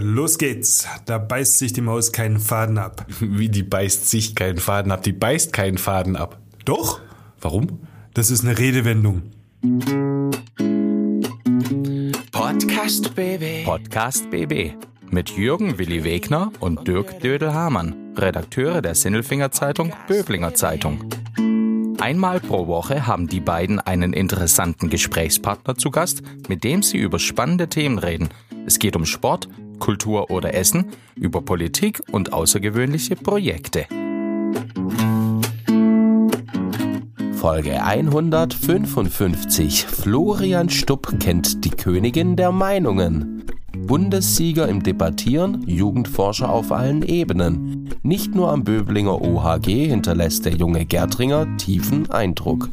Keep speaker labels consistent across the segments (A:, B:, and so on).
A: Los geht's. Da beißt sich die Maus keinen Faden ab.
B: Wie die beißt sich keinen Faden ab? Die beißt keinen Faden ab.
A: Doch?
B: Warum?
A: Das ist eine Redewendung.
C: Podcast BB.
D: Podcast BB. Mit Jürgen Willi Wegner und Dirk Dödel-Hamann, Redakteure der Sinnelfinger Zeitung Böblinger Zeitung. Einmal pro Woche haben die beiden einen interessanten Gesprächspartner zu Gast, mit dem sie über spannende Themen reden. Es geht um Sport, Kultur oder Essen, über Politik und außergewöhnliche Projekte. Folge 155. Florian Stupp kennt die Königin der Meinungen. Bundessieger im Debattieren, Jugendforscher auf allen Ebenen. Nicht nur am Böblinger OHG hinterlässt der junge Gärtringer tiefen Eindruck.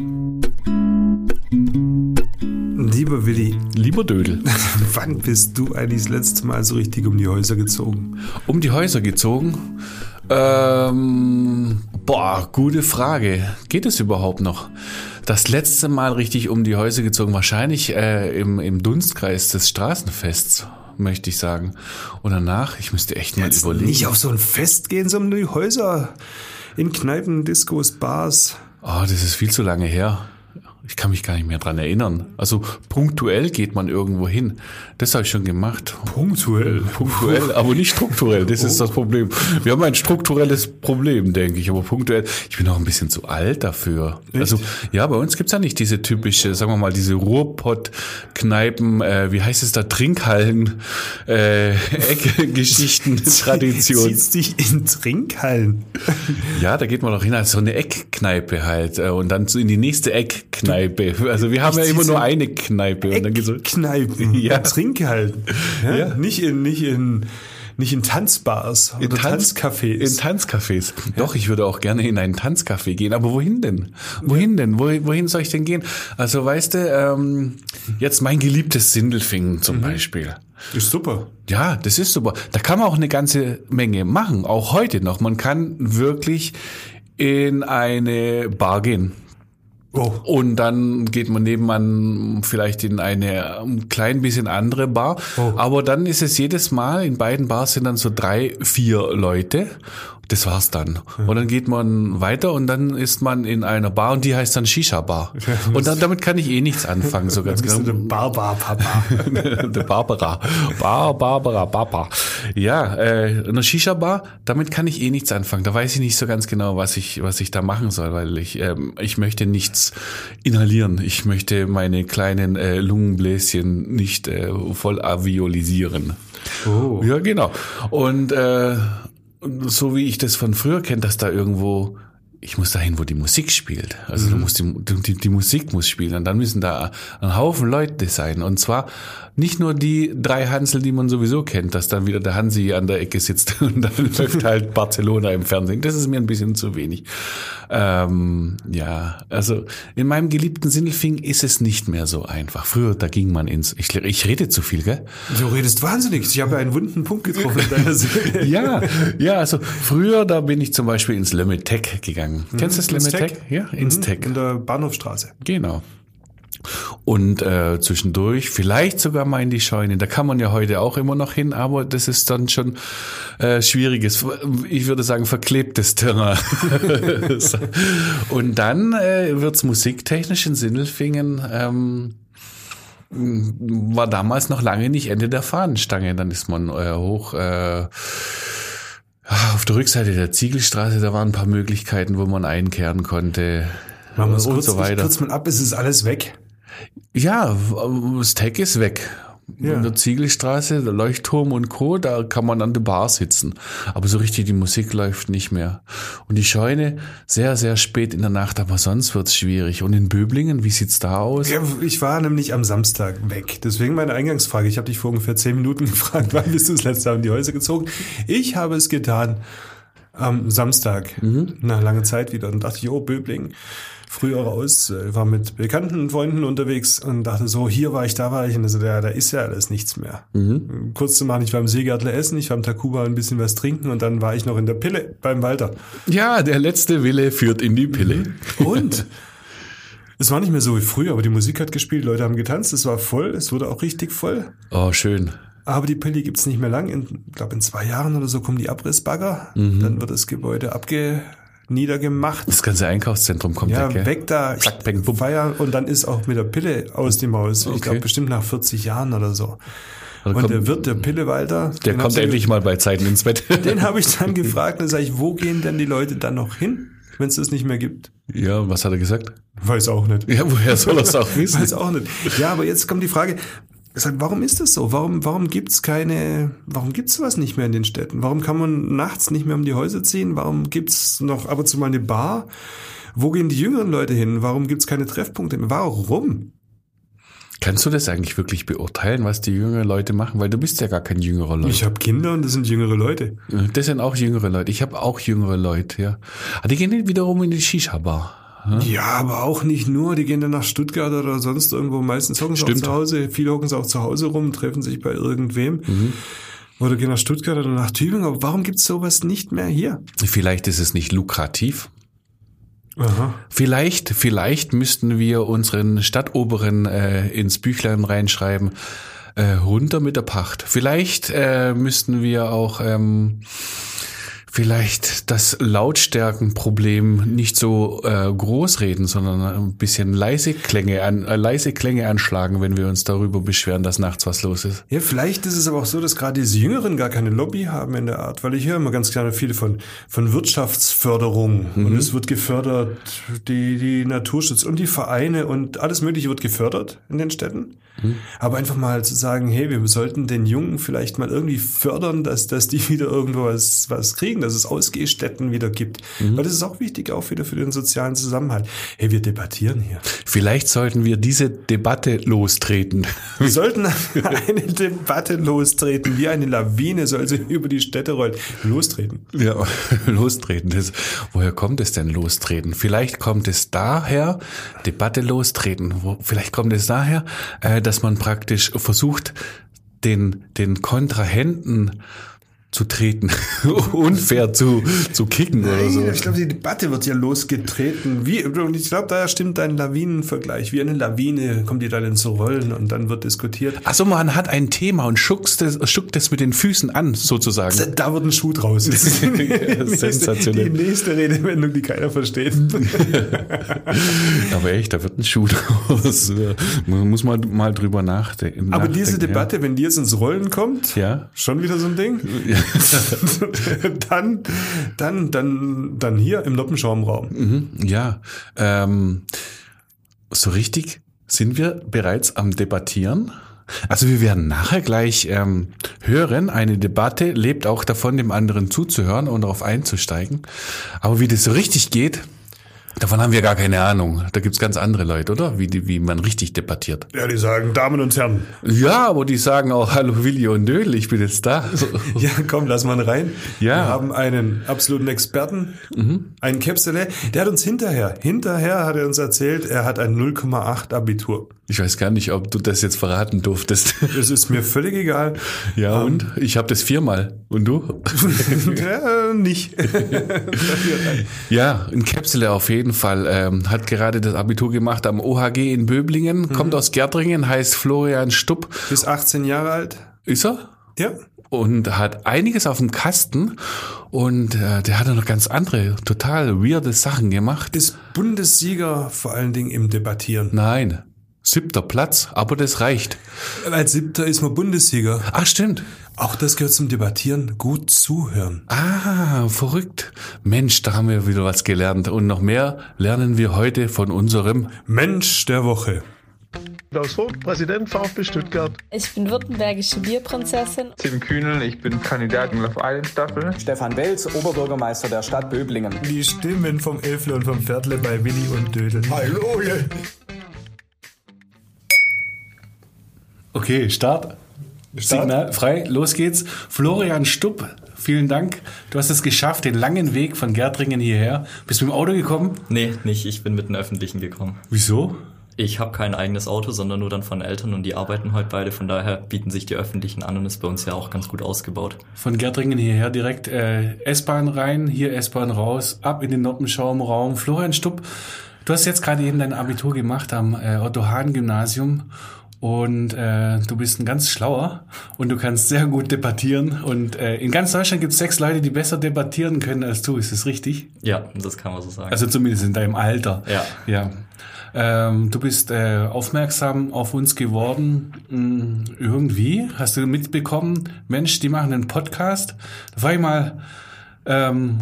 A: Lieber Willi,
B: Lieber Dödel.
A: wann bist du eigentlich das letzte Mal so richtig um die Häuser gezogen?
B: Um die Häuser gezogen? Ähm, boah, gute Frage. Geht es überhaupt noch? Das letzte Mal richtig um die Häuser gezogen, wahrscheinlich äh, im, im Dunstkreis des Straßenfests, möchte ich sagen. Und danach, ich müsste echt mal
A: Jetzt
B: überlegen.
A: Nicht auf so ein Fest gehen, sondern um die Häuser. In Kneipen, Diskos, Bars.
B: Oh, das ist viel zu lange her. Ich kann mich gar nicht mehr dran erinnern. Also punktuell geht man irgendwo hin. Das habe ich schon gemacht.
A: Punktuell.
B: Punktuell, aber nicht strukturell. Das ist das Problem. Wir haben ein strukturelles Problem, denke ich, aber punktuell. Ich bin auch ein bisschen zu alt dafür. Also ja, bei uns gibt's ja nicht diese typische, sagen wir mal, diese Ruhrpott-Kneipen, äh, wie heißt es da, Trinkhallen, äh, Eckgeschichten, Tradition.
A: Ziehst dich in Trinkhallen.
B: Ja, da geht man doch hin als so eine Eckkneipe halt äh, und dann in die nächste Eckkneipe. Also wir haben ja
A: zieh
B: immer nur eine Kneipe und dann geht's so.
A: Eckkneipen.
B: Ja.
A: Trinkhallen. Ja?
B: Ja.
A: Nicht in, nicht in, nicht in Tanzbars oder
B: Tanz-
A: Tanzcafés.
B: In Tanzcafés. Doch, ich würde auch gerne in einen Tanzcafé gehen. Aber wohin denn? Wohin denn? Wo, wohin soll ich denn gehen? Also weißt du, ähm, jetzt mein geliebtes Sindelfingen zum Beispiel.
A: ist super.
B: Ja, das ist super. Da kann man auch eine ganze Menge machen, auch heute noch. Man kann wirklich in eine Bar gehen.
A: Oh.
B: Und dann geht man nebenan vielleicht in eine ein klein bisschen andere Bar.
A: Oh.
B: Aber dann ist es jedes Mal, in beiden Bars sind dann so drei, vier Leute. Das war's dann. Und dann geht man weiter und dann ist man in einer Bar und die heißt dann Shisha-Bar. Und dann, damit kann ich eh nichts anfangen, so ganz genau.
A: Barbar-Papa.
B: Der Barbara. Bar, Barbara, Papa. Ja, äh, eine Shisha-Bar, damit kann ich eh nichts anfangen. Da weiß ich nicht so ganz genau, was ich, was ich da machen soll, weil ich, ähm, ich möchte nichts inhalieren. Ich möchte meine kleinen äh, Lungenbläschen nicht äh, voll aviolisieren.
A: Oh.
B: Ja, genau. Und äh, so wie ich das von früher kenne, dass da irgendwo ich muss dahin, wo die Musik spielt. Also du musst die, die, die Musik muss spielen und dann müssen da ein Haufen Leute sein. Und zwar nicht nur die drei Hansel, die man sowieso kennt, dass dann wieder der Hansi an der Ecke sitzt und dann läuft halt Barcelona im Fernsehen. Das ist mir ein bisschen zu wenig. Ähm, ja, also in meinem geliebten Sindelfing ist es nicht mehr so einfach. Früher, da ging man ins, ich, ich rede zu viel, gell?
A: Du redest wahnsinnig. Ich habe einen wunden Punkt getroffen.
B: Ja, ja, also früher, da bin ich zum Beispiel ins Lemetec gegangen. Kennst du das?
A: Tech?
B: Ja,
A: Mhm,
B: Tech.
A: In der Bahnhofstraße.
B: Genau. Und äh, zwischendurch vielleicht sogar mal in die Scheune. Da kann man ja heute auch immer noch hin, aber das ist dann schon äh, schwieriges, ich würde sagen verklebtes Terrain. Und dann äh, wird's musiktechnisch in Sindelfingen. Ähm, war damals noch lange nicht Ende der Fahnenstange. Dann ist man äh, hoch äh, auf der Rückseite der Ziegelstraße, da waren ein paar Möglichkeiten, wo man einkehren konnte.
A: Machen wir es
B: und
A: kurz,
B: so weiter.
A: kurz mal ab, es ist alles weg.
B: Ja, das Tech ist weg.
A: Ja.
B: In der Ziegelstraße, der Leuchtturm und Co., da kann man an der Bar sitzen. Aber so richtig die Musik läuft nicht mehr. Und die Scheune sehr, sehr spät in der Nacht, aber sonst wird's schwierig. Und in Böblingen, wie sieht's da aus?
A: Ja, ich war nämlich am Samstag weg. Deswegen meine Eingangsfrage. Ich habe dich vor ungefähr zehn Minuten gefragt, wann bist du das letzte Mal in die Häuser gezogen? Ich habe es getan am Samstag, nach langer Zeit wieder. Und dachte ich, oh, Böblingen, früher raus, äh, war mit bekannten Freunden unterwegs und dachte so, hier war ich, da war ich. Und so, ja, da ist ja alles nichts mehr. Kurz zu machen, ich war im Seegärtler essen, ich war im Takuba ein bisschen was trinken und dann war ich noch in der Pille beim Walter.
B: Ja, der letzte Wille führt in die Pille.
A: Und es war nicht mehr so wie früher, aber die Musik hat gespielt, Leute haben getanzt, es war voll, es wurde auch richtig voll.
B: Oh, schön.
A: Aber die Pille gibt's nicht mehr lang. Ich glaube, in zwei Jahren oder so kommen die Abrissbagger.
B: Mhm.
A: Dann wird das Gebäude abge niedergemacht.
B: Das ganze Einkaufszentrum kommt
A: Ja,
B: weg. gell?
A: weg da,
B: Zack, bang, bumm.
A: Feier und dann ist auch mit der Pille aus dem Haus. Ich
B: Okay.
A: glaube bestimmt nach 40 Jahren oder so.
B: Dann
A: Und
B: kommt-
A: der Wirt, der Pillewalter,
B: Der
A: den
B: kommt
A: ich-
B: endlich mal bei Zeiten ins Bett.
A: Den habe ich dann gefragt, dann sage ich, wo gehen denn die Leute dann noch hin, wenn es das nicht mehr gibt?
B: ja, und was hat er gesagt?
A: Weiß auch nicht.
B: Ja, woher soll er es auch wissen?
A: Weiß auch nicht. Ja, aber jetzt kommt die Frage, ich sag, warum ist das so? Warum, warum gibt's keine, warum gibt's sowas nicht mehr in den Städten? Warum kann man nachts nicht mehr um die Häuser ziehen? Warum gibt's noch ab und zu mal eine Bar? Wo gehen die jüngeren Leute hin? Warum gibt's keine Treffpunkte mehr? Warum?
B: Kannst du das eigentlich wirklich beurteilen, was die jüngeren Leute machen? Weil du bist ja gar kein jüngerer Leute.
A: Ich habe Kinder und das sind jüngere Leute.
B: Das sind auch jüngere Leute. Ich habe auch jüngere Leute, ja. Aber die gehen nicht wiederum in die Shisha-Bar.
A: Ja, aber auch nicht nur. Die gehen dann nach Stuttgart oder sonst irgendwo. Meistens hocken sie auch zu Hause. Viele hocken sie auch zu Hause rum, treffen sich bei irgendwem.
B: Mhm.
A: Oder gehen nach Stuttgart oder nach Tübingen. Aber warum gibt's sowas nicht mehr hier?
B: Vielleicht ist es nicht lukrativ.
A: Aha.
B: Vielleicht, vielleicht müssten wir unseren Stadtoberen äh, ins Büchlein reinschreiben, äh, runter mit der Pacht. Vielleicht äh, müssten wir auch ähm, vielleicht das Lautstärkenproblem nicht so äh, groß reden, sondern ein bisschen leise Klänge, an, äh, leise Klänge anschlagen, wenn wir uns darüber beschweren, dass nachts was los ist.
A: Ja, vielleicht ist es aber auch so, dass gerade diese Jüngeren gar keine Lobby haben in der Art, weil ich höre immer ganz gerne viel von, von Wirtschaftsförderung und es wird gefördert, die, die Naturschutz und die Vereine und alles Mögliche wird gefördert in den Städten. Aber einfach mal zu sagen, hey, wir sollten den Jungen vielleicht mal irgendwie fördern, dass, dass die wieder irgendwo was, was kriegen, dass es Ausgehstätten wieder gibt. Weil das ist auch wichtig, auch wieder für den sozialen Zusammenhalt. Hey, wir debattieren hier.
B: Vielleicht sollten wir diese Debatte lostreten.
A: Wir sollten eine Debatte lostreten, wie eine Lawine soll sie über die Städte rollen. Lostreten.
B: Ja, lostreten. Das, woher kommt es denn lostreten? Vielleicht kommt es daher, Debatte lostreten. Wo, vielleicht kommt es daher, äh, dass man praktisch versucht, den, den Kontrahenten zu treten, unfair zu, zu kicken oder so.
A: Nein, ich glaube, die Debatte wird ja losgetreten. Wie, und ich glaube, da stimmt dein Lawinenvergleich. Wie eine Lawine kommt die dann ins Rollen und dann wird diskutiert.
B: Also man hat ein Thema und schuckt es, schuckt es mit den Füßen an, sozusagen.
A: Da wird ein Schuh draus. Das ist die, nächste,
B: sensationell.
A: die nächste Redewendung, die keiner versteht.
B: Aber echt, da wird ein Schuh draus. Man muss mal, mal drüber nachdenken.
A: Aber diese Debatte, wenn die jetzt ins Rollen kommt,
B: Ja.
A: schon wieder so ein Ding, dann, dann, dann, dann hier im Noppenschaumraum.
B: Ja, ähm, so richtig sind wir bereits am Debattieren. Also wir werden nachher gleich ähm, hören, eine Debatte lebt auch davon, dem anderen zuzuhören und darauf einzusteigen. Aber wie das so richtig geht, davon haben wir gar keine Ahnung. Da gibt's ganz andere Leute, oder? Wie, die, wie man richtig debattiert.
A: Ja, die sagen, Damen und Herren,
B: Ja, aber die sagen auch, hallo Willi und Dödel, ich bin jetzt da.
A: Ja, komm, lass mal rein.
B: Ja.
A: Wir haben einen absoluten Experten, einen Käpsele. Der hat uns hinterher, hinterher hat er uns erzählt, er hat ein 0,8 Abitur.
B: Ich weiß gar nicht, ob du das jetzt verraten durftest.
A: Das ist mir völlig egal.
B: Ja, und? Ich habe das viermal. Und du?
A: ja, nicht.
B: Ja, ein Käpsele auf jeden Fall. Ähm, hat gerade das Abitur gemacht am OHG in Böblingen, kommt aus Gärtringen, heißt Florian Stupp.
A: Bis 18 Jahre alt.
B: Ist er?
A: Ja.
B: Und hat einiges auf dem Kasten und äh, der hat auch noch ganz andere, total weirde Sachen gemacht.
A: Ist Bundessieger vor allen Dingen im Debattieren.
B: Nein, siebter Platz, aber das reicht.
A: Als Siebter ist man Bundessieger.
B: Ach, stimmt.
A: Auch das gehört zum Debattieren. Gut zuhören.
B: Ah, verrückt. Mensch, da haben wir wieder was gelernt. Und noch mehr lernen wir heute von unserem
A: Mensch der Woche.
E: Klaus Vogt, Präsident VfB Stuttgart.
F: Ich bin württembergische Bierprinzessin.
G: Tim Kühnel, ich bin Kandidat in Love Island Staffel.
H: Stefan Welz, Oberbürgermeister der Stadt Böblingen.
A: Die Stimmen vom Elfle und vom Pferdle bei Willi und Dödel. Hallo,
B: Okay, Start. Signal frei, los geht's. Florian Stupp, vielen Dank. Du hast es geschafft, den langen Weg von Gärtringen hierher. Bist du mit dem Auto gekommen?
I: Nee, nicht. Ich bin mit den Öffentlichen gekommen.
B: Wieso?
I: Ich habe kein eigenes Auto, sondern nur dann von Eltern und die arbeiten heute beide. Von daher bieten sich die Öffentlichen an und ist bei uns ja auch ganz gut ausgebaut.
B: Von Gärtringen hierher direkt äh, S-Bahn rein, hier S-Bahn raus, ab in den Noppenschaumraum. Florian Stupp, du hast jetzt gerade eben dein Abitur gemacht am äh, Otto-Hahn-Gymnasium und äh, du bist ein ganz schlauer und du kannst sehr gut debattieren. Und äh, in ganz Deutschland gibt es sechs Leute, die besser debattieren können als du. Ist das richtig?
I: Ja, das kann man so sagen.
B: Also zumindest in deinem Alter.
I: Ja.
B: Ja. Ähm, du bist äh, aufmerksam auf uns geworden. Hm, irgendwie hast du mitbekommen, Mensch, die machen einen Podcast. Da frage ich mal, ähm,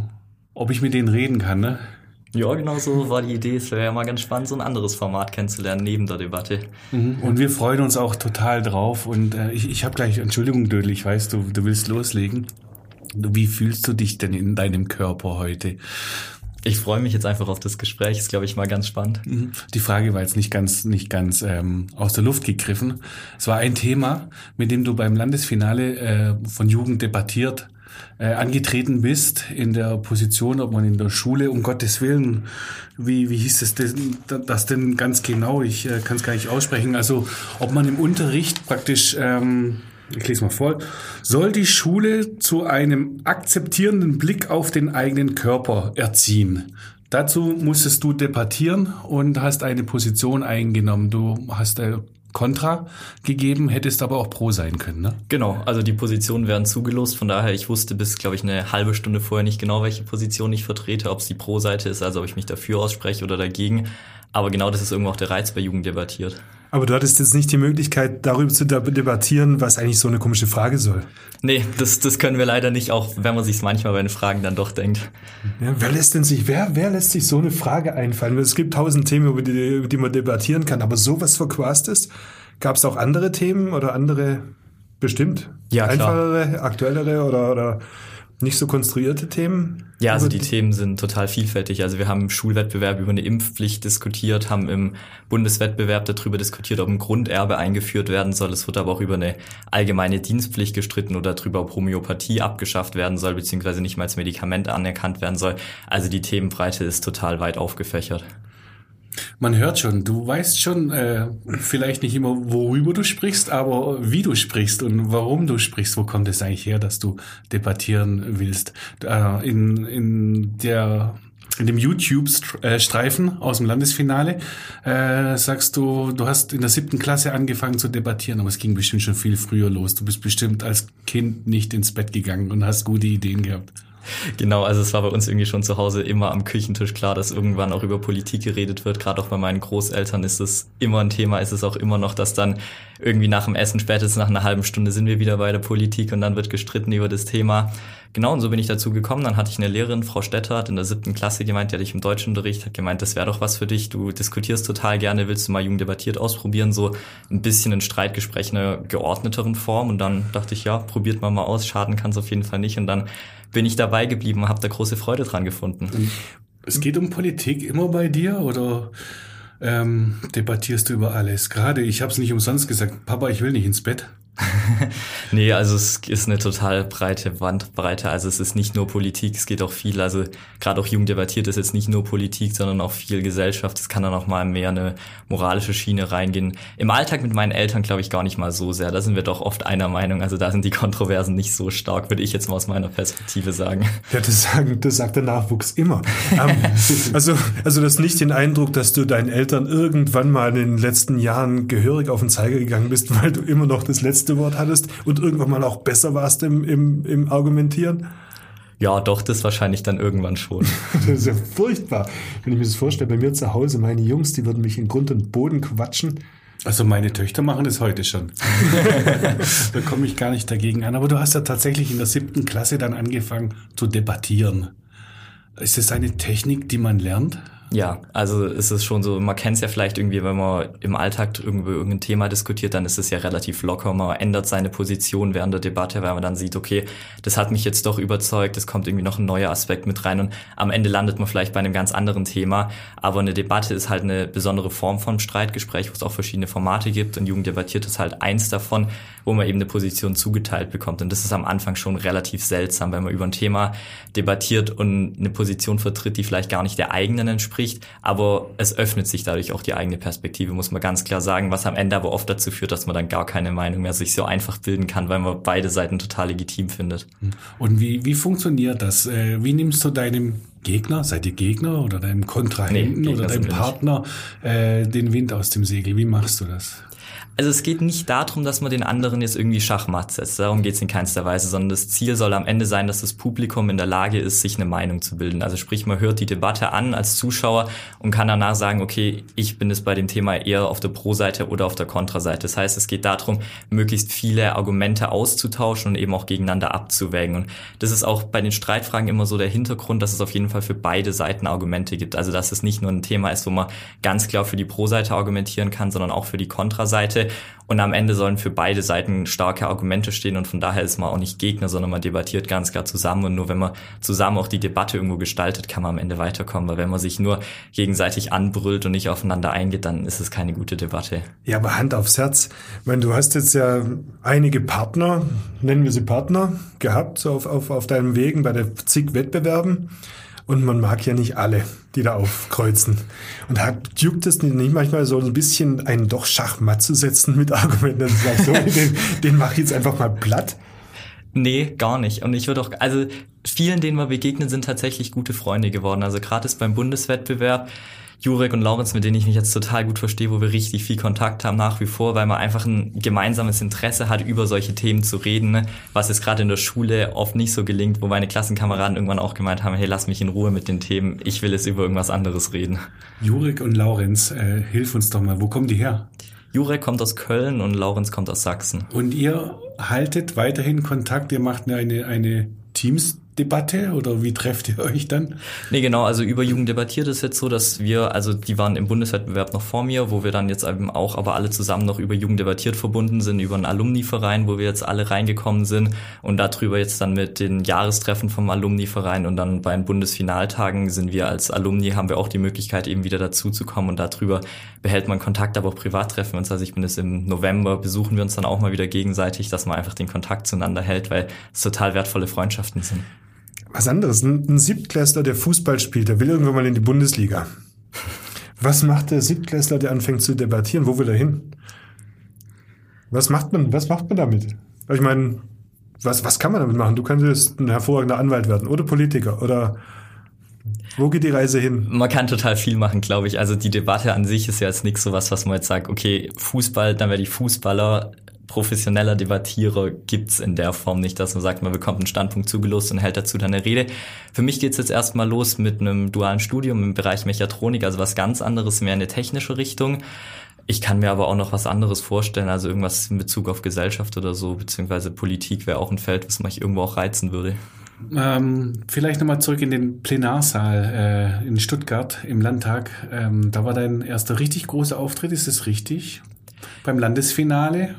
B: ob ich mit denen reden kann. Ne?
I: Ja, genau so war die Idee. Es wäre ja mal ganz spannend, so ein anderes Format kennenzulernen neben der Debatte.
B: Mhm. Und wir freuen uns auch total drauf. Und äh, ich, ich habe gleich, Entschuldigung, Dödel, ich weiß, du, du willst loslegen. Wie fühlst du dich denn in deinem Körper heute?
I: Ich freue mich jetzt einfach auf das Gespräch. Ist, glaube ich, mal ganz spannend.
B: Mhm. Die Frage war jetzt nicht ganz, nicht ganz ähm, aus der Luft gegriffen. Es war ein Thema, mit dem du beim Landesfinale äh, von Jugend debattiert äh, angetreten bist in der Position, ob man in der Schule, um Gottes Willen, wie, wie hieß es denn, das denn ganz genau? Ich äh, kann es gar nicht aussprechen. Also ob man im Unterricht praktisch, ähm, ich lese mal vor, soll die Schule zu einem akzeptierenden Blick auf den eigenen Körper erziehen. Dazu musstest du debattieren und hast eine Position eingenommen. Du hast Contra gegeben, hättest aber auch Pro sein können, ne?
I: Genau, also die Positionen werden zugelost, von daher, ich wusste bis, glaube ich, eine halbe Stunde vorher nicht genau, welche Position ich vertrete, ob es die Pro-Seite ist, also ob ich mich dafür ausspreche oder dagegen. Aber genau das ist irgendwo auch der Reiz bei Jugend debattiert.
A: Aber du hattest jetzt nicht die Möglichkeit, darüber zu debattieren, was eigentlich so eine komische Frage soll.
I: Nee, das, das können wir leider nicht, auch wenn man sich manchmal bei den Fragen dann doch denkt.
A: Ja, wer lässt denn sich, wer, wer lässt sich so eine Frage einfallen? Es gibt tausend Themen, über die, über die man debattieren kann, aber sowas verquastes? Gab es auch andere Themen oder andere bestimmt?
I: Ja, klar.
A: Einfachere, aktuellere oder, oder nicht so konstruierte Themen?
I: Ja, also die Themen sind total vielfältig. Also wir haben im Schulwettbewerb über eine Impfpflicht diskutiert, haben im Bundeswettbewerb darüber diskutiert, ob ein Grunderbe eingeführt werden soll. Es wird aber auch über eine allgemeine Dienstpflicht gestritten oder darüber, ob Homöopathie abgeschafft werden soll, beziehungsweise nicht mal als Medikament anerkannt werden soll. Also die Themenbreite ist total weit aufgefächert.
B: Man hört schon, du weißt schon äh, vielleicht nicht immer, worüber du sprichst, aber wie du sprichst und warum du sprichst. Wo kommt es eigentlich her, dass du debattieren willst? Äh, in, in der in dem YouTube-Streifen aus dem Landesfinale äh, sagst du, du hast in der siebten Klasse angefangen zu debattieren, aber es ging bestimmt schon viel früher los. Du bist bestimmt als Kind nicht ins Bett gegangen und hast gute Ideen gehabt.
I: Genau, also es war bei uns irgendwie schon zu Hause immer am Küchentisch klar, dass irgendwann auch über Politik geredet wird. Gerade auch bei meinen Großeltern ist es immer ein Thema, ist es auch immer noch, dass dann irgendwie nach dem Essen, spätestens nach einer halben Stunde sind wir wieder bei der Politik und dann wird gestritten über das Thema. Genau, und so bin ich dazu gekommen. Dann hatte ich eine Lehrerin, Frau Stetter, hat in der siebten Klasse gemeint, die hatte ich im Deutschunterricht, hat gemeint, das wäre doch was für dich, du diskutierst total gerne, willst du mal Jugend debattiert ausprobieren, so ein bisschen ein Streitgespräch in einer geordneteren Form. Und dann dachte ich, ja, probiert mal mal aus, schaden kann es auf jeden Fall nicht. Und dann bin ich dabei geblieben und habe da große Freude dran gefunden.
B: Es geht um Politik immer bei dir oder ähm, debattierst du über alles? Gerade, ich habe es nicht umsonst gesagt, Papa, ich will nicht ins Bett.
I: nee, also es ist eine total breite Bandbreite. Also es ist nicht nur Politik, es geht auch viel. Also gerade auch Jugend debattiert ist jetzt nicht nur Politik, sondern auch viel Gesellschaft. Es kann dann auch mal mehr eine moralische Schiene reingehen. Im Alltag mit meinen Eltern glaube ich gar nicht mal so sehr. Da sind wir doch oft einer Meinung. Also da sind die Kontroversen nicht so stark, würde ich jetzt mal aus meiner Perspektive sagen.
A: Ja, das, sagen, das sagt der Nachwuchs immer. Ähm, also, also das nicht den Eindruck, dass du deinen Eltern irgendwann mal in den letzten Jahren gehörig auf den Zeiger gegangen bist, weil du immer noch das letzte letzte Wort hattest und irgendwann mal auch besser warst im, im, im Argumentieren?
I: Ja, doch, das wahrscheinlich dann irgendwann schon.
A: das ist ja furchtbar. Wenn ich mir das vorstelle, bei mir zu Hause, meine Jungs, die würden mich in Grund und Boden quatschen.
B: Also meine Töchter machen das heute schon. da komme ich gar nicht dagegen an. Aber du hast ja tatsächlich in der siebten Klasse dann angefangen zu debattieren. Ist das eine Technik, die man lernt?
I: Ja, also es ist schon so, man kennt es ja vielleicht irgendwie, wenn man im Alltag irgendwie irgendein Thema diskutiert, dann ist es ja relativ locker. Man ändert seine Position während der Debatte, weil man dann sieht, okay, das hat mich jetzt doch überzeugt, es kommt irgendwie noch ein neuer Aspekt mit rein und am Ende landet man vielleicht bei einem ganz anderen Thema. Aber eine Debatte ist halt eine besondere Form von Streitgespräch, wo es auch verschiedene Formate gibt und Jugend debattiert ist halt eins davon, wo man eben eine Position zugeteilt bekommt. Und das ist am Anfang schon relativ seltsam, wenn man über ein Thema debattiert und eine Position vertritt, die vielleicht gar nicht der eigenen entspricht spricht, aber es öffnet sich dadurch auch die eigene Perspektive, muss man ganz klar sagen, was am Ende aber oft dazu führt, dass man dann gar keine Meinung mehr sich so einfach bilden kann, weil man beide Seiten total legitim findet.
B: Und wie, wie funktioniert das? Äh, wie nimmst du deinem Gegner, seid ihr Gegner oder deinem Kontrahenten nee, oder deinem Partner äh, den Wind aus dem Segel? Wie machst du das?
I: Also es geht nicht darum, dass man den anderen jetzt irgendwie Schachmatt setzt. Darum geht es in keinster Weise, sondern das Ziel soll am Ende sein, dass das Publikum in der Lage ist, sich eine Meinung zu bilden. Also sprich, man hört die Debatte an als Zuschauer und kann danach sagen, okay, ich bin es bei dem Thema eher auf der Pro-Seite oder auf der Kontra-Seite. Das heißt, es geht darum, möglichst viele Argumente auszutauschen und eben auch gegeneinander abzuwägen. Und das ist auch bei den Streitfragen immer so der Hintergrund, dass es auf jeden Fall für beide Seiten Argumente gibt. Also dass es nicht nur ein Thema ist, wo man ganz klar für die Pro-Seite argumentieren kann, sondern auch für die Kontra-Seite. Und am Ende sollen für beide Seiten starke Argumente stehen und von daher ist man auch nicht Gegner, sondern man debattiert ganz klar zusammen und nur wenn man zusammen auch die Debatte irgendwo gestaltet, kann man am Ende weiterkommen, weil wenn man sich nur gegenseitig anbrüllt und nicht aufeinander eingeht, dann ist es keine gute Debatte.
A: Ja, aber Hand aufs Herz. Ich meine, du hast jetzt ja einige Partner, nennen wir sie Partner, gehabt, so auf, auf, auf deinem Wegen bei der zig Wettbewerben. Und man mag ja nicht alle, die da aufkreuzen. Und da juckt es nicht manchmal so ein bisschen einen doch Schachmatt zu setzen mit Argumenten, dass sagst, so, den, den mach ich jetzt einfach mal platt.
I: Nee, gar nicht. Und ich würde auch, also vielen, denen wir begegnen, sind tatsächlich gute Freunde geworden. Also gerade ist beim Bundeswettbewerb, Jurek und Laurenz, mit denen ich mich jetzt total gut verstehe, wo wir richtig viel Kontakt haben nach wie vor, weil man einfach ein gemeinsames Interesse hat, über solche Themen zu reden, ne? was es gerade in der Schule oft nicht so gelingt, wo meine Klassenkameraden irgendwann auch gemeint haben, hey, lass mich in Ruhe mit den Themen, ich will jetzt über irgendwas anderes reden.
B: Jurek und Laurenz, äh, hilf uns doch mal, wo kommen die her?
I: Jurek kommt aus Köln und Laurenz kommt aus Sachsen.
B: Und ihr haltet weiterhin Kontakt, ihr macht eine, eine Teams Debatte oder wie trefft ihr euch dann?
I: Nee, genau, also über Jugend debattiert ist jetzt so, dass wir, also die waren im Bundeswettbewerb noch vor mir, wo wir dann jetzt eben auch aber alle zusammen noch über Jugend debattiert verbunden sind, über einen Alumni-Verein, wo wir jetzt alle reingekommen sind und darüber jetzt dann mit den Jahrestreffen vom Alumni-Verein und dann beim Bundesfinaltagen sind wir als Alumni, haben wir auch die Möglichkeit eben wieder dazuzukommen und darüber behält man Kontakt, aber auch privat treffen wir uns. Also ich bin jetzt im November, besuchen wir uns dann auch mal wieder gegenseitig, dass man einfach den Kontakt zueinander hält, weil es total wertvolle Freundschaften sind
A: was anderes. Ein, ein Siebtklässler, der Fußball spielt, der will irgendwann mal in die Bundesliga. Was macht der Siebtklässler, der anfängt zu debattieren? Wo will er hin? Was macht man, was macht man damit? Ich meine, was, was kann man damit machen? Du könntest ein hervorragender Anwalt werden oder Politiker oder wo geht die Reise hin?
I: Man kann total viel machen, glaube ich. Also die Debatte an sich ist ja jetzt nichts so was, was man jetzt sagt, okay, Fußball, dann werde ich Fußballer, professioneller Debattierer gibt's in der Form nicht, dass man sagt, man bekommt einen Standpunkt zugelost und hält dazu dann eine Rede. Für mich geht's jetzt erstmal los mit einem dualen Studium im Bereich Mechatronik, also was ganz anderes, mehr in eine technische Richtung. Ich kann mir aber auch noch was anderes vorstellen, also irgendwas in Bezug auf Gesellschaft oder so, beziehungsweise Politik wäre auch ein Feld, was mich irgendwo auch reizen würde.
B: Ähm, vielleicht nochmal zurück in den Plenarsaal äh, in Stuttgart im Landtag. Ähm, da war dein erster richtig großer Auftritt, ist das richtig? Beim Landesfinale?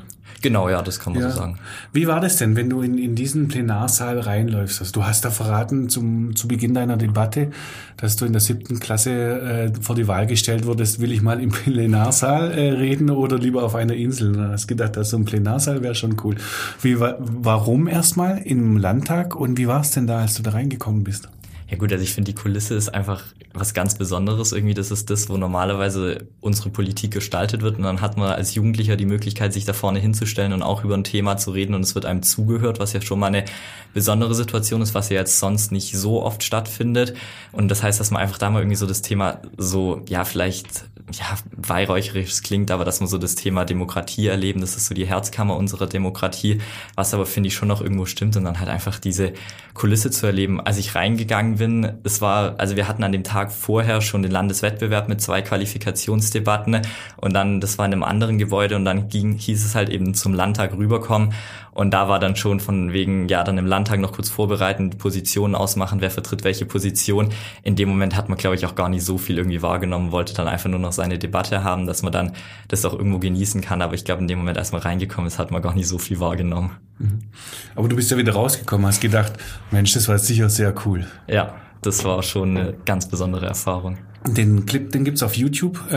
I: Genau, ja, das kann man
B: Ja.
I: so sagen.
B: Wie war das denn, wenn du in, in diesen Plenarsaal reinläufst? Also du hast da verraten zum, zu Beginn deiner Debatte, dass du in der siebten Klasse äh, vor die Wahl gestellt wurdest, will ich mal im Plenarsaal äh, reden oder lieber auf einer Insel? Und dann hast du gedacht, dass so ein Plenarsaal wäre schon cool. Wie, wa- warum erstmal im Landtag und wie war es denn da, als du da reingekommen bist?
I: Ja gut, also ich finde, die Kulisse ist einfach was ganz Besonderes. Irgendwie, das ist das, wo normalerweise unsere Politik gestaltet wird. Und dann hat man als Jugendlicher die Möglichkeit, sich da vorne hinzustellen und auch über ein Thema zu reden. Und es wird einem zugehört, was ja schon mal eine besondere Situation ist, was ja jetzt sonst nicht so oft stattfindet. Und das heißt, dass man einfach da mal irgendwie so das Thema so, ja, vielleicht, ja, weihräucherisch klingt, aber dass man so das Thema Demokratie erleben, das ist so die Herzkammer unserer Demokratie, was aber, finde ich, schon noch irgendwo stimmt. Und dann halt einfach diese Kulisse zu erleben. Als ich reingegangen bin, es war, also wir hatten an dem Tag vorher schon den Landeswettbewerb mit zwei Qualifikationsdebatten und dann, das war in einem anderen Gebäude und dann ging, hieß es halt eben zum Landtag rüberkommen und da war dann schon von wegen, ja, dann im Landtag noch kurz vorbereiten, die Positionen ausmachen, wer vertritt welche Position. In dem Moment hat man, glaube ich, auch gar nicht so viel irgendwie wahrgenommen, wollte dann einfach nur noch seine Debatte haben, dass man dann das auch irgendwo genießen kann. Aber ich glaube, in dem Moment, als man reingekommen ist, hat man gar nicht so viel wahrgenommen.
B: Aber du bist ja wieder rausgekommen, hast gedacht, Mensch, das war sicher sehr cool.
I: Ja, das war schon eine ganz besondere Erfahrung.
B: Den Clip, den gibt's auf YouTube. Äh,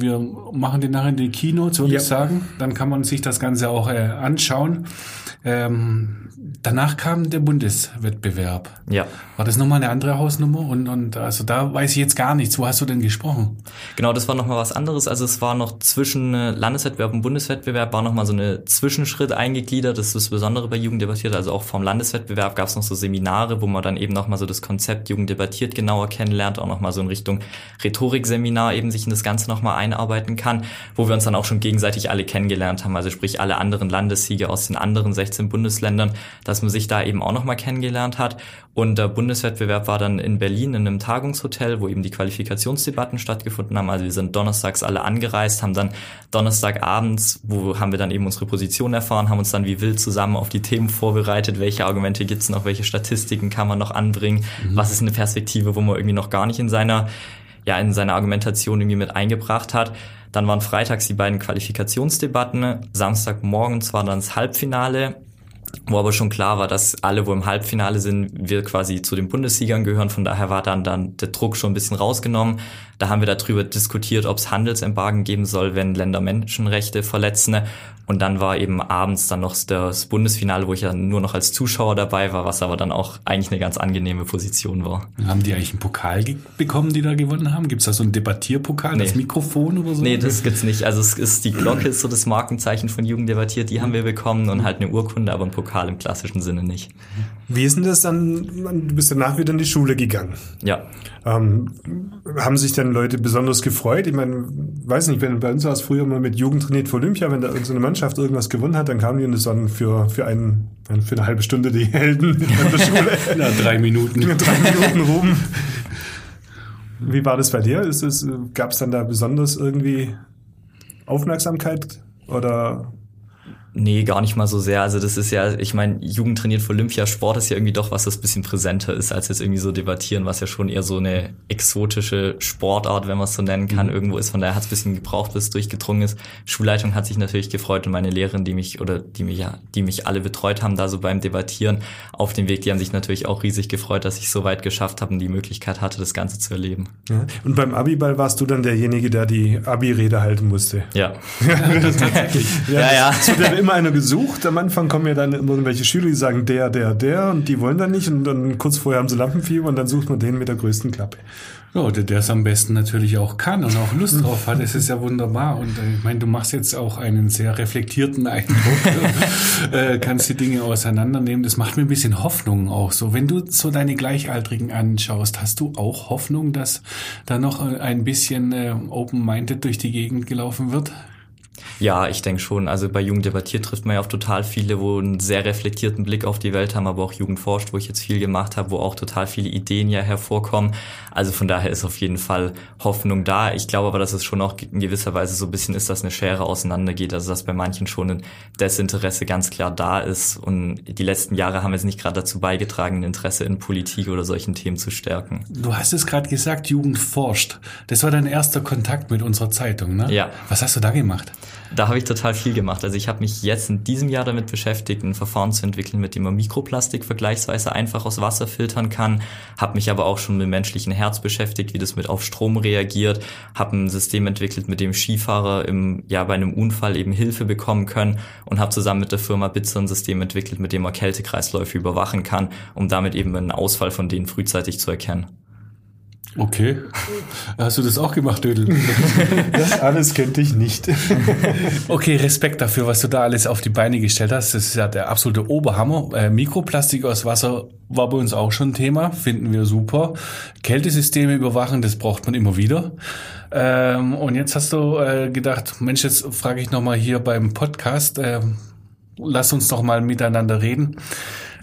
B: wir machen den nachher in die Keynotes, würde
A: Ja.
B: ich sagen. Dann kann man sich das Ganze auch äh, anschauen. Ähm, danach kam der Bundeswettbewerb.
I: Ja.
B: War das nochmal eine andere Hausnummer? Und, und also da weiß ich jetzt gar nichts. Wo hast du denn gesprochen?
I: Genau, das war nochmal was anderes. Also es war noch zwischen äh, Landeswettbewerb und Bundeswettbewerb war nochmal so eine Zwischenschritt eingegliedert. Das ist das Besondere bei Jugend debattiert. Also auch vom Landeswettbewerb gab es noch so Seminare, wo man dann eben nochmal so das Konzept Jugend debattiert genauer kennenlernt, auch nochmal so in Richtung Rhetorikseminar eben sich in das Ganze nochmal einarbeiten kann, wo wir uns dann auch schon gegenseitig alle kennengelernt haben. Also sprich alle anderen Landessieger aus den anderen 16 Bundesländern, dass man sich da eben auch nochmal kennengelernt hat. Und der Bundeswettbewerb war dann in Berlin in einem Tagungshotel, wo eben die Qualifikationsdebatten stattgefunden haben. Also wir sind donnerstags alle angereist, haben dann Donnerstagabends, wo haben wir dann eben unsere Position erfahren, haben uns dann wie wild zusammen auf die Themen vorbereitet, welche Argumente gibt's noch, welche Statistiken kann man noch anbringen, mhm. was ist eine Perspektive, wo man irgendwie noch gar nicht in seiner ja in seiner Argumentation irgendwie mit eingebracht hat. Dann waren freitags die beiden Qualifikationsdebatten. Samstagmorgens war dann das Halbfinale wo aber schon klar war, dass alle, wo im Halbfinale sind, wir quasi zu den Bundessiegern gehören. Von daher war dann, dann der Druck schon ein bisschen rausgenommen. Da haben wir darüber diskutiert, ob es Handelsembargen geben soll, wenn Länder Menschenrechte verletzen. Und dann war eben abends dann noch das Bundesfinale, wo ich ja nur noch als Zuschauer dabei war, was aber dann auch eigentlich eine ganz angenehme Position war.
B: Haben die eigentlich einen Pokal bekommen, die da gewonnen haben? Gibt es da so einen Debattierpokal, nee. das Mikrofon oder so?
I: Nee, das gibt's nicht. Also es ist die Glocke, ist so das Markenzeichen von Jugend debattiert, die haben wir bekommen und halt eine Urkunde, aber ein Pokal im klassischen Sinne nicht.
A: Wie ist denn das dann? Du bist danach wieder in die Schule gegangen.
I: Ja.
A: Ähm, haben sich dann Leute besonders gefreut? Ich meine, weiß nicht, wenn bei uns war es früher mal mit Jugend trainiert für Olympia, wenn da irgendeine Mannschaft irgendwas gewonnen hat, dann kamen die und es waren für, für, einen, für eine halbe Stunde die Helden in der Schule.
B: Na, drei Minuten.
A: drei Minuten rum. Wie war das bei dir? Gab es dann da besonders irgendwie Aufmerksamkeit oder
I: Nee, gar nicht mal so sehr. Also das ist ja, ich meine, Jugend trainiert für Olympia, Sport ist ja irgendwie doch was, das bisschen präsenter ist, als jetzt irgendwie so debattieren, was ja schon eher so eine exotische Sportart, wenn man es so nennen kann, mhm. irgendwo ist. Von daher hat es bisschen gebraucht, bis es durchgedrungen ist. Schulleitung hat sich natürlich gefreut und meine Lehrerin, die mich oder die mich ja, die mich alle betreut haben, da so beim Debattieren auf dem Weg, die haben sich natürlich auch riesig gefreut, dass ich so weit geschafft habe und die Möglichkeit hatte, das Ganze zu erleben.
A: Ja. Und beim Abiball warst du dann derjenige, der die Abi-Rede halten musste.
I: Ja.
A: ja, tatsächlich. ja, ja. ja immer einer gesucht. Am Anfang kommen ja dann irgendwelche Schüler, die sagen der, der, der und die wollen dann nicht und dann kurz vorher haben sie Lampenfieber und dann sucht man den mit der größten Klappe.
B: Ja, oder der es am besten natürlich auch kann und auch Lust drauf hat. Das ist ja wunderbar. Und äh, ich meine, du machst jetzt auch einen sehr reflektierten Eindruck, äh, kannst die Dinge auseinandernehmen. Das macht mir ein bisschen Hoffnung auch so. Wenn du so deine Gleichaltrigen anschaust, hast du auch Hoffnung, dass da noch ein bisschen äh, open-minded durch die Gegend gelaufen wird?
I: Ja, ich denke schon. Also bei Jugend debattiert trifft man ja auf total viele, wo einen sehr reflektierten Blick auf die Welt haben, aber auch Jugend forscht, wo ich jetzt viel gemacht habe, wo auch total viele Ideen ja hervorkommen. Also von daher ist auf jeden Fall Hoffnung da. Ich glaube aber, dass es schon auch in gewisser Weise so ein bisschen ist, dass eine Schere auseinandergeht. Also dass bei manchen schon ein Desinteresse ganz klar da ist. Und die letzten Jahre haben jetzt nicht gerade dazu beigetragen, ein Interesse in Politik oder solchen Themen zu stärken.
B: Du hast es gerade gesagt, Jugend forscht. Das war dein erster Kontakt mit unserer Zeitung, ne?
I: Ja.
B: Was hast du da gemacht?
I: Da habe ich total viel gemacht. Also ich habe mich jetzt in diesem Jahr damit beschäftigt, ein Verfahren zu entwickeln, mit dem man Mikroplastik vergleichsweise einfach aus Wasser filtern kann. Habe mich aber auch schon mit dem menschlichen Herz beschäftigt, wie das mit auf Strom reagiert. Habe ein System entwickelt, mit dem Skifahrer im, ja, bei einem Unfall eben Hilfe bekommen können und habe zusammen mit der Firma Bitzer ein System entwickelt, mit dem man Kältekreisläufe überwachen kann, um damit eben einen Ausfall von denen frühzeitig zu erkennen.
B: Okay. Hast du das auch gemacht, Dödel?
A: Das alles könnte ich nicht.
B: Okay, Respekt dafür, was du da alles auf die Beine gestellt hast. Das ist ja der absolute Oberhammer. Äh, Mikroplastik aus Wasser war bei uns auch schon ein Thema, finden wir super. Kältesysteme überwachen, das braucht man immer wieder. Ähm, und jetzt hast du äh, gedacht, Mensch, jetzt frage ich nochmal hier beim Podcast, äh, lass uns doch mal miteinander reden.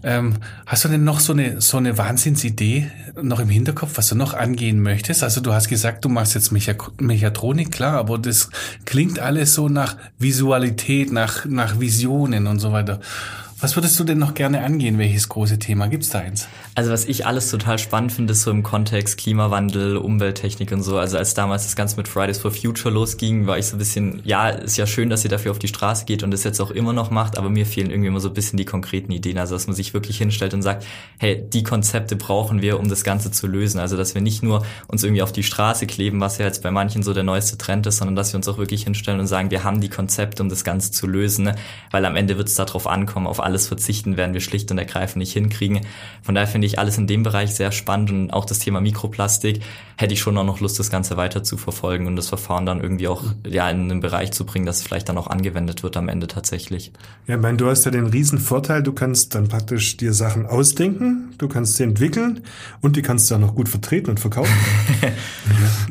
B: Ähm, hast du denn noch so eine, so eine Wahnsinnsidee noch im Hinterkopf, was du noch angehen möchtest? Also du hast gesagt, du machst jetzt Mechatronik, klar, aber das klingt alles so nach Visualität, nach, nach Visionen und so weiter. Was würdest du denn noch gerne angehen? Welches große Thema gibt's da eins?
I: Also was ich alles total spannend finde, ist so im Kontext Klimawandel, Umwelttechnik und so. Also als damals das Ganze mit Fridays for Future losging, war ich so ein bisschen, ja, ist ja schön, dass ihr dafür auf die Straße geht und das jetzt auch immer noch macht, aber mir fehlen irgendwie immer so ein bisschen die konkreten Ideen. Also dass man sich wirklich hinstellt und sagt, hey, die Konzepte brauchen wir, um das Ganze zu lösen. Also dass wir nicht nur uns irgendwie auf die Straße kleben, was ja jetzt bei manchen so der neueste Trend ist, sondern dass wir uns auch wirklich hinstellen und sagen, wir haben die Konzepte, um das Ganze zu lösen, ne? weil am Ende wird es darauf ankommen, auf alles verzichten werden wir schlicht und ergreifend nicht hinkriegen. Von daher finde ich alles in dem Bereich sehr spannend und auch das Thema Mikroplastik hätte ich schon auch noch Lust, das Ganze weiter zu verfolgen und das Verfahren dann irgendwie auch ja in einen Bereich zu bringen, dass es vielleicht dann auch angewendet wird am Ende tatsächlich.
A: Ja, ich meine, du hast ja den riesen Vorteil, du kannst dann praktisch dir Sachen ausdenken, du kannst sie entwickeln und die kannst du dann noch gut vertreten und verkaufen.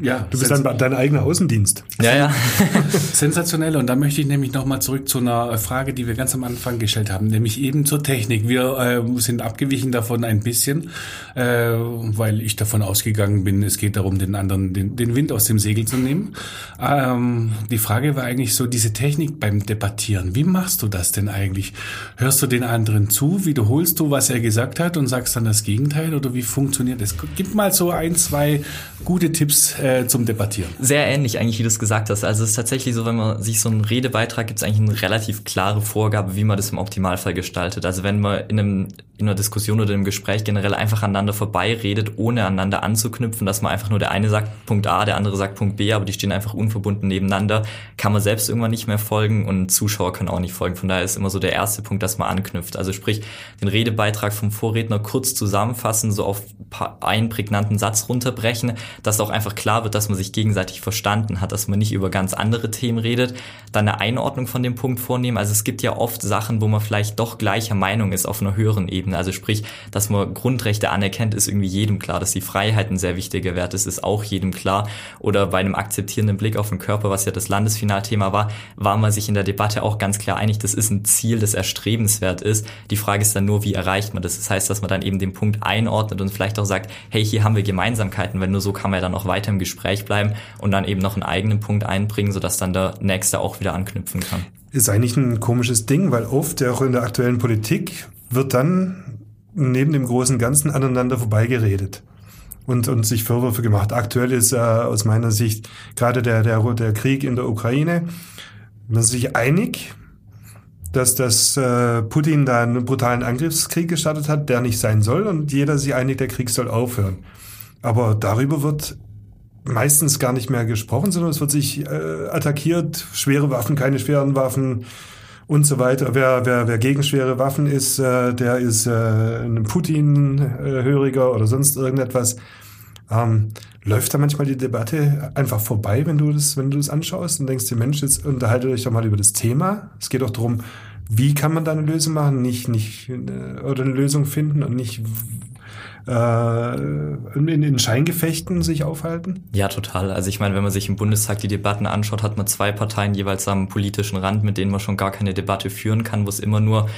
B: Ja,
A: Du bist dann dein eigener Außendienst.
I: Ja, ja.
B: Sensationell. Und da möchte ich nämlich nochmal zurück zu einer Frage, die wir ganz am Anfang gestellt haben, nämlich eben zur Technik. Wir äh, sind abgewichen davon ein bisschen, äh, weil ich davon ausgegangen bin, es geht darum, den anderen den, den Wind aus dem Segel zu nehmen. Ähm, die Frage war eigentlich so, diese Technik beim Debattieren. Wie machst du das denn eigentlich? Hörst du den anderen zu? Wiederholst du, was er gesagt hat und sagst dann das Gegenteil? Oder wie funktioniert das? Gib mal so ein, zwei gute Tipps äh, zum Debattieren.
I: Sehr ähnlich eigentlich, wie du es gesagt hast. Also es ist tatsächlich so, wenn man sich so einen Redebeitrag gibt es eigentlich eine relativ klare Vorgabe, wie man das im Optimalfall gestaltet. Also wenn man in, einem, in einer Diskussion oder einem Gespräch generell einfach aneinander vorbeiredet, ohne aneinander anzuknüpfen, dass man einfach nur der eine sagt Punkt A, der andere sagt Punkt B, aber die stehen einfach unverbunden nebeneinander, kann man selbst irgendwann nicht mehr folgen und Zuschauer können auch nicht folgen. Von daher ist immer so der erste Punkt, dass man anknüpft. Also sprich, den Redebeitrag vom Vorredner kurz zusammenfassen, so auf einen prägnanten Satz runterbrechen, dass auch einfach klar wird, dass man sich gegenseitig verstanden hat, dass man nicht über ganz andere Themen redet, dann eine Einordnung von dem Punkt vornehmen. Also es gibt ja oft Sachen, wo man vielleicht doch gleicher Meinung ist auf einer höheren Ebene. Also sprich, dass man Grundrechte anerkennt, ist irgendwie jedem klar, dass die Freiheit ein sehr wichtiger Wert ist, ist auch jedem klar. Oder bei einem akzeptierenden Blick auf den Körper, was ja das Landesfinalthema war, war man sich in der Debatte auch ganz klar einig, das ist ein Ziel, das erstrebenswert ist. Die Frage ist dann nur, wie erreicht man das? Das heißt, dass man dann eben den Punkt einordnet und vielleicht auch sagt, hey, hier haben wir Gemeinsamkeiten, weil nur so kann man ja dann auch weiter im Gespräch bleiben und dann eben noch einen eigenen Punkt einbringen, sodass dann der Nächste auch wieder anknüpfen kann.
A: Ist eigentlich ein komisches Ding, weil oft ja auch in der aktuellen Politik wird dann neben dem großen Ganzen aneinander vorbeigeredet und, und sich Vorwürfe gemacht. Aktuell ist äh, aus meiner Sicht gerade der, der, der Krieg in der Ukraine. Man ist sich einig, dass das äh, Putin da einen brutalen Angriffskrieg gestartet hat, der nicht sein soll und jeder sich einig, der Krieg soll aufhören. Aber darüber wird meistens gar nicht mehr gesprochen, sondern es wird sich äh, attackiert, schwere Waffen, keine schweren Waffen und so weiter. Wer, wer, wer gegen schwere Waffen ist, äh, der ist äh, ein Putin-Höriger oder sonst irgendetwas. Ähm, läuft da manchmal die Debatte einfach vorbei, wenn du das, wenn du das anschaust und denkst dir, Mensch, jetzt unterhalte euch doch mal über das Thema. Es geht doch darum, wie kann man da eine Lösung machen, nicht, nicht, äh, oder eine Lösung finden und nicht, äh, in, in Scheingefechten sich aufhalten?
I: Ja, total. Also ich meine, wenn man sich im Bundestag die Debatten anschaut, hat man zwei Parteien jeweils am politischen Rand, mit denen man schon gar keine Debatte führen kann, wo es immer nur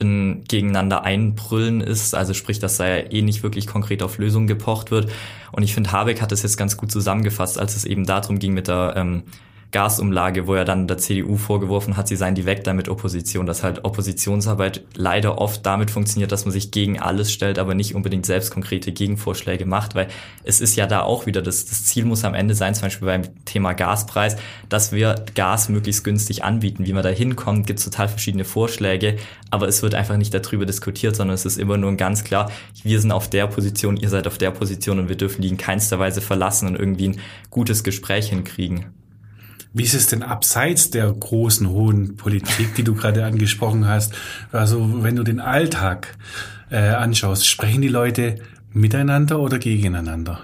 I: ein gegeneinander einbrüllen ist, also sprich, dass da ja eh nicht wirklich konkret auf Lösungen gepocht wird. Und ich finde, Habeck hat das jetzt ganz gut zusammengefasst, als es eben darum ging mit der ähm, Gasumlage, wo er dann der CDU vorgeworfen hat, sie seien direkt damit Opposition, dass halt Oppositionsarbeit leider oft damit funktioniert, dass man sich gegen alles stellt, aber nicht unbedingt selbst konkrete Gegenvorschläge macht, weil es ist ja da auch wieder, das, das Ziel muss am Ende sein, zum Beispiel beim Thema Gaspreis, dass wir Gas möglichst günstig anbieten. Wie man da hinkommt, gibt es total verschiedene Vorschläge, aber es wird einfach nicht darüber diskutiert, sondern es ist immer nur ganz klar, wir sind auf der Position, ihr seid auf der Position und wir dürfen die in keinster Weise verlassen und irgendwie ein gutes Gespräch hinkriegen.
B: Wie ist es denn abseits der großen, hohen Politik, die du gerade angesprochen hast? Also wenn du den Alltag äh, anschaust, sprechen die Leute miteinander oder gegeneinander?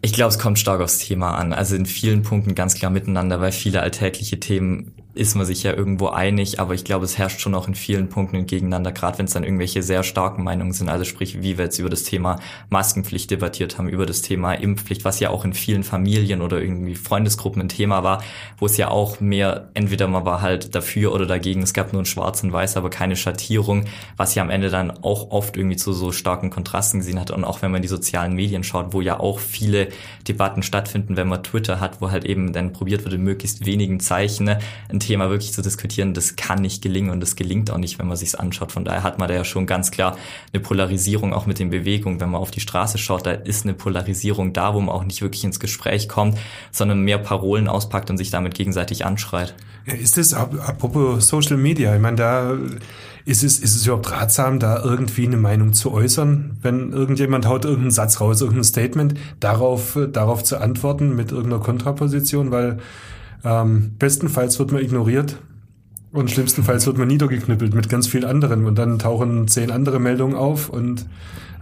I: Ich glaube, es kommt stark aufs Thema an. Also in vielen Punkten ganz klar miteinander, weil viele alltägliche Themen ist man sich ja irgendwo einig, aber ich glaube, es herrscht schon auch in vielen Punkten gegeneinander, gerade wenn es dann irgendwelche sehr starken Meinungen sind. Also sprich, wie wir jetzt über das Thema Maskenpflicht debattiert haben, über das Thema Impfpflicht, was ja auch in vielen Familien oder irgendwie Freundesgruppen ein Thema war, wo es ja auch mehr, entweder man war halt dafür oder dagegen, es gab nur ein Schwarz und Weiß, aber keine Schattierung, was ja am Ende dann auch oft irgendwie zu so starken Kontrasten gesehen hat. Und auch wenn man die sozialen Medien schaut, wo ja auch viele Debatten stattfinden, wenn man Twitter hat, wo halt eben dann probiert wird, in möglichst wenigen Zeichen ein Thema wirklich zu diskutieren, das kann nicht gelingen und das gelingt auch nicht, wenn man sich's anschaut. Von daher hat man da ja schon ganz klar eine Polarisierung auch mit den Bewegungen. Wenn man auf die Straße schaut, da ist eine Polarisierung da, wo man auch nicht wirklich ins Gespräch kommt, sondern mehr Parolen auspackt und sich damit gegenseitig anschreit.
A: Ist es, apropos Social Media, ich meine, da ist es, ist es überhaupt ratsam, da irgendwie eine Meinung zu äußern, wenn irgendjemand haut irgendeinen Satz raus, irgendein Statement, darauf, darauf zu antworten mit irgendeiner Kontraposition, weil ähm, bestenfalls wird man ignoriert Und schlimmstenfalls wird man niedergeknüppelt mit ganz vielen anderen und dann tauchen zehn andere Meldungen auf und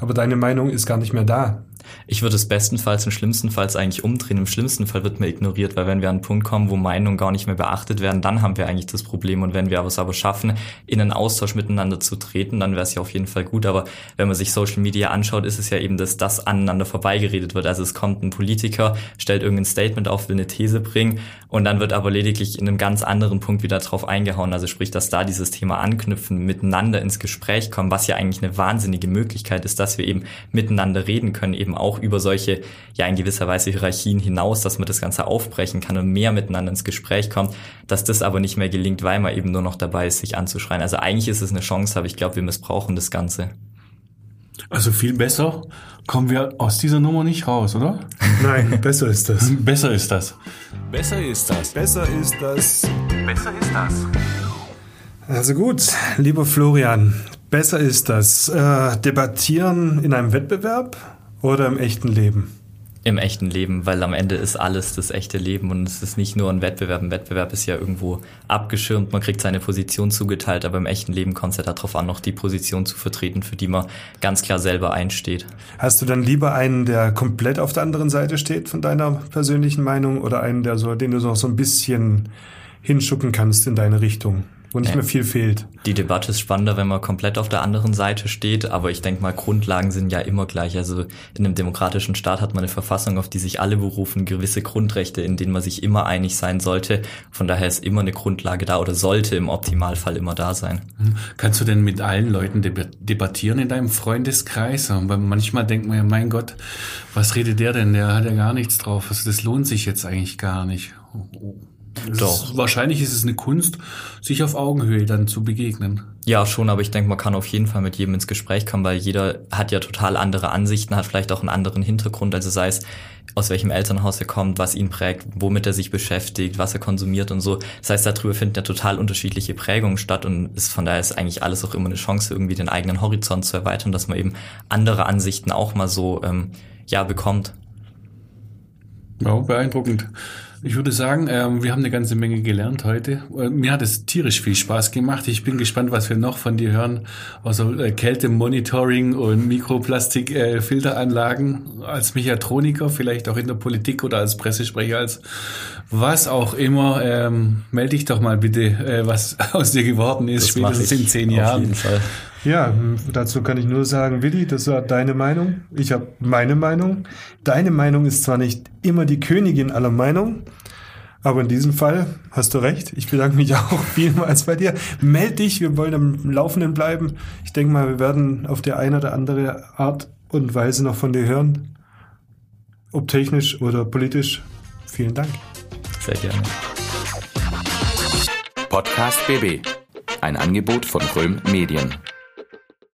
A: aber deine Meinung ist gar nicht mehr da.
I: Ich würde es bestenfalls und schlimmstenfalls eigentlich umdrehen. Im schlimmsten Fall wird man ignoriert, weil wenn wir an einen Punkt kommen, wo Meinungen gar nicht mehr beachtet werden, dann haben wir eigentlich das Problem. Und wenn wir es aber schaffen, in einen Austausch miteinander zu treten, dann wäre es ja auf jeden Fall gut. Aber wenn man sich Social Media anschaut, ist es ja eben, dass das aneinander vorbeigeredet wird. Also es kommt ein Politiker, stellt irgendein Statement auf, will eine These bringen und dann wird aber lediglich in einem ganz anderen Punkt wieder drauf eingehauen. Also sprich, dass da dieses Thema anknüpfen, miteinander ins Gespräch kommen, was ja eigentlich eine wahnsinnige Möglichkeit ist, dass wir eben miteinander reden können, eben auch über solche, ja in gewisser Weise Hierarchien hinaus, dass man das Ganze aufbrechen kann und mehr miteinander ins Gespräch kommt, dass das aber nicht mehr gelingt, weil man eben nur noch dabei ist, sich anzuschreien. Also eigentlich ist es eine Chance, aber ich glaube, wir missbrauchen das Ganze.
B: Also viel besser kommen wir aus dieser Nummer nicht raus, oder?
A: Nein, besser ist das.
B: Besser ist das. Besser ist das.
A: Besser ist das.
C: Besser ist das.
A: Also gut, lieber Florian, besser ist das. Äh, debattieren in einem Wettbewerb oder im echten Leben?
I: Im echten Leben, weil am Ende ist alles das echte Leben und es ist nicht nur ein Wettbewerb. Ein Wettbewerb ist ja irgendwo abgeschirmt, man kriegt seine Position zugeteilt, aber im echten Leben kommt es ja darauf an, noch die Position zu vertreten, für die man ganz klar selber einsteht.
A: Hast du dann lieber einen, der komplett auf der anderen Seite steht von deiner persönlichen Meinung oder einen, der so, den du noch so ein bisschen hinschucken kannst in deine Richtung? Wo nicht
I: Ja.
A: mehr viel fehlt.
I: Die Debatte ist spannender, wenn man komplett auf der anderen Seite steht, aber ich denke mal, Grundlagen sind ja immer gleich. Also in einem demokratischen Staat hat man eine Verfassung, auf die sich alle berufen, gewisse Grundrechte, in denen man sich immer einig sein sollte. Von daher ist immer eine Grundlage da oder sollte im Optimalfall immer da sein.
B: Kannst du denn mit allen Leuten deb- debattieren in deinem Freundeskreis? Weil manchmal denkt man ja, mein Gott, was redet der denn? Der hat ja gar nichts drauf. Also das lohnt sich jetzt eigentlich gar nicht.
I: Doch.
B: Ist, wahrscheinlich ist es eine Kunst, sich auf Augenhöhe dann zu begegnen.
I: Ja, schon, aber ich denke, man kann auf jeden Fall mit jedem ins Gespräch kommen, weil jeder hat ja total andere Ansichten, hat vielleicht auch einen anderen Hintergrund, also sei es aus welchem Elternhaus er kommt, was ihn prägt, womit er sich beschäftigt, was er konsumiert und so. Das heißt, darüber finden ja total unterschiedliche Prägungen statt und ist von daher ist eigentlich alles auch immer eine Chance, irgendwie den eigenen Horizont zu erweitern, dass man eben andere Ansichten auch mal so ähm, ja bekommt.
B: Ja, beeindruckend. Ich würde sagen, ähm, wir haben eine ganze Menge gelernt heute. Äh, Mir hat es tierisch viel Spaß gemacht. Ich bin gespannt, was wir noch von dir hören. Also äh, Kältemonitoring und Mikroplastik-Filteranlagen als Mechatroniker, vielleicht auch in der Politik oder als Pressesprecher, als was auch immer. Ähm, melde dich doch mal bitte, äh, was aus dir geworden ist,
I: Das
B: spätestens in zehn
I: Auf
B: Jahren.
I: jeden Fall.
A: Ja, hm, dazu kann ich nur sagen, Willi, das war deine Meinung. Ich habe meine Meinung. Deine Meinung ist zwar nicht immer die Königin aller Meinungen, aber in diesem Fall hast du recht. Ich bedanke mich auch vielmals bei dir. Meld dich, wir wollen am Laufenden bleiben. Ich denke mal, wir werden auf der eine oder andere Art und Weise noch von dir hören. Ob technisch oder politisch. Vielen Dank.
I: Sehr gerne.
D: Podcast BB. Ein Angebot von Röhm Medien.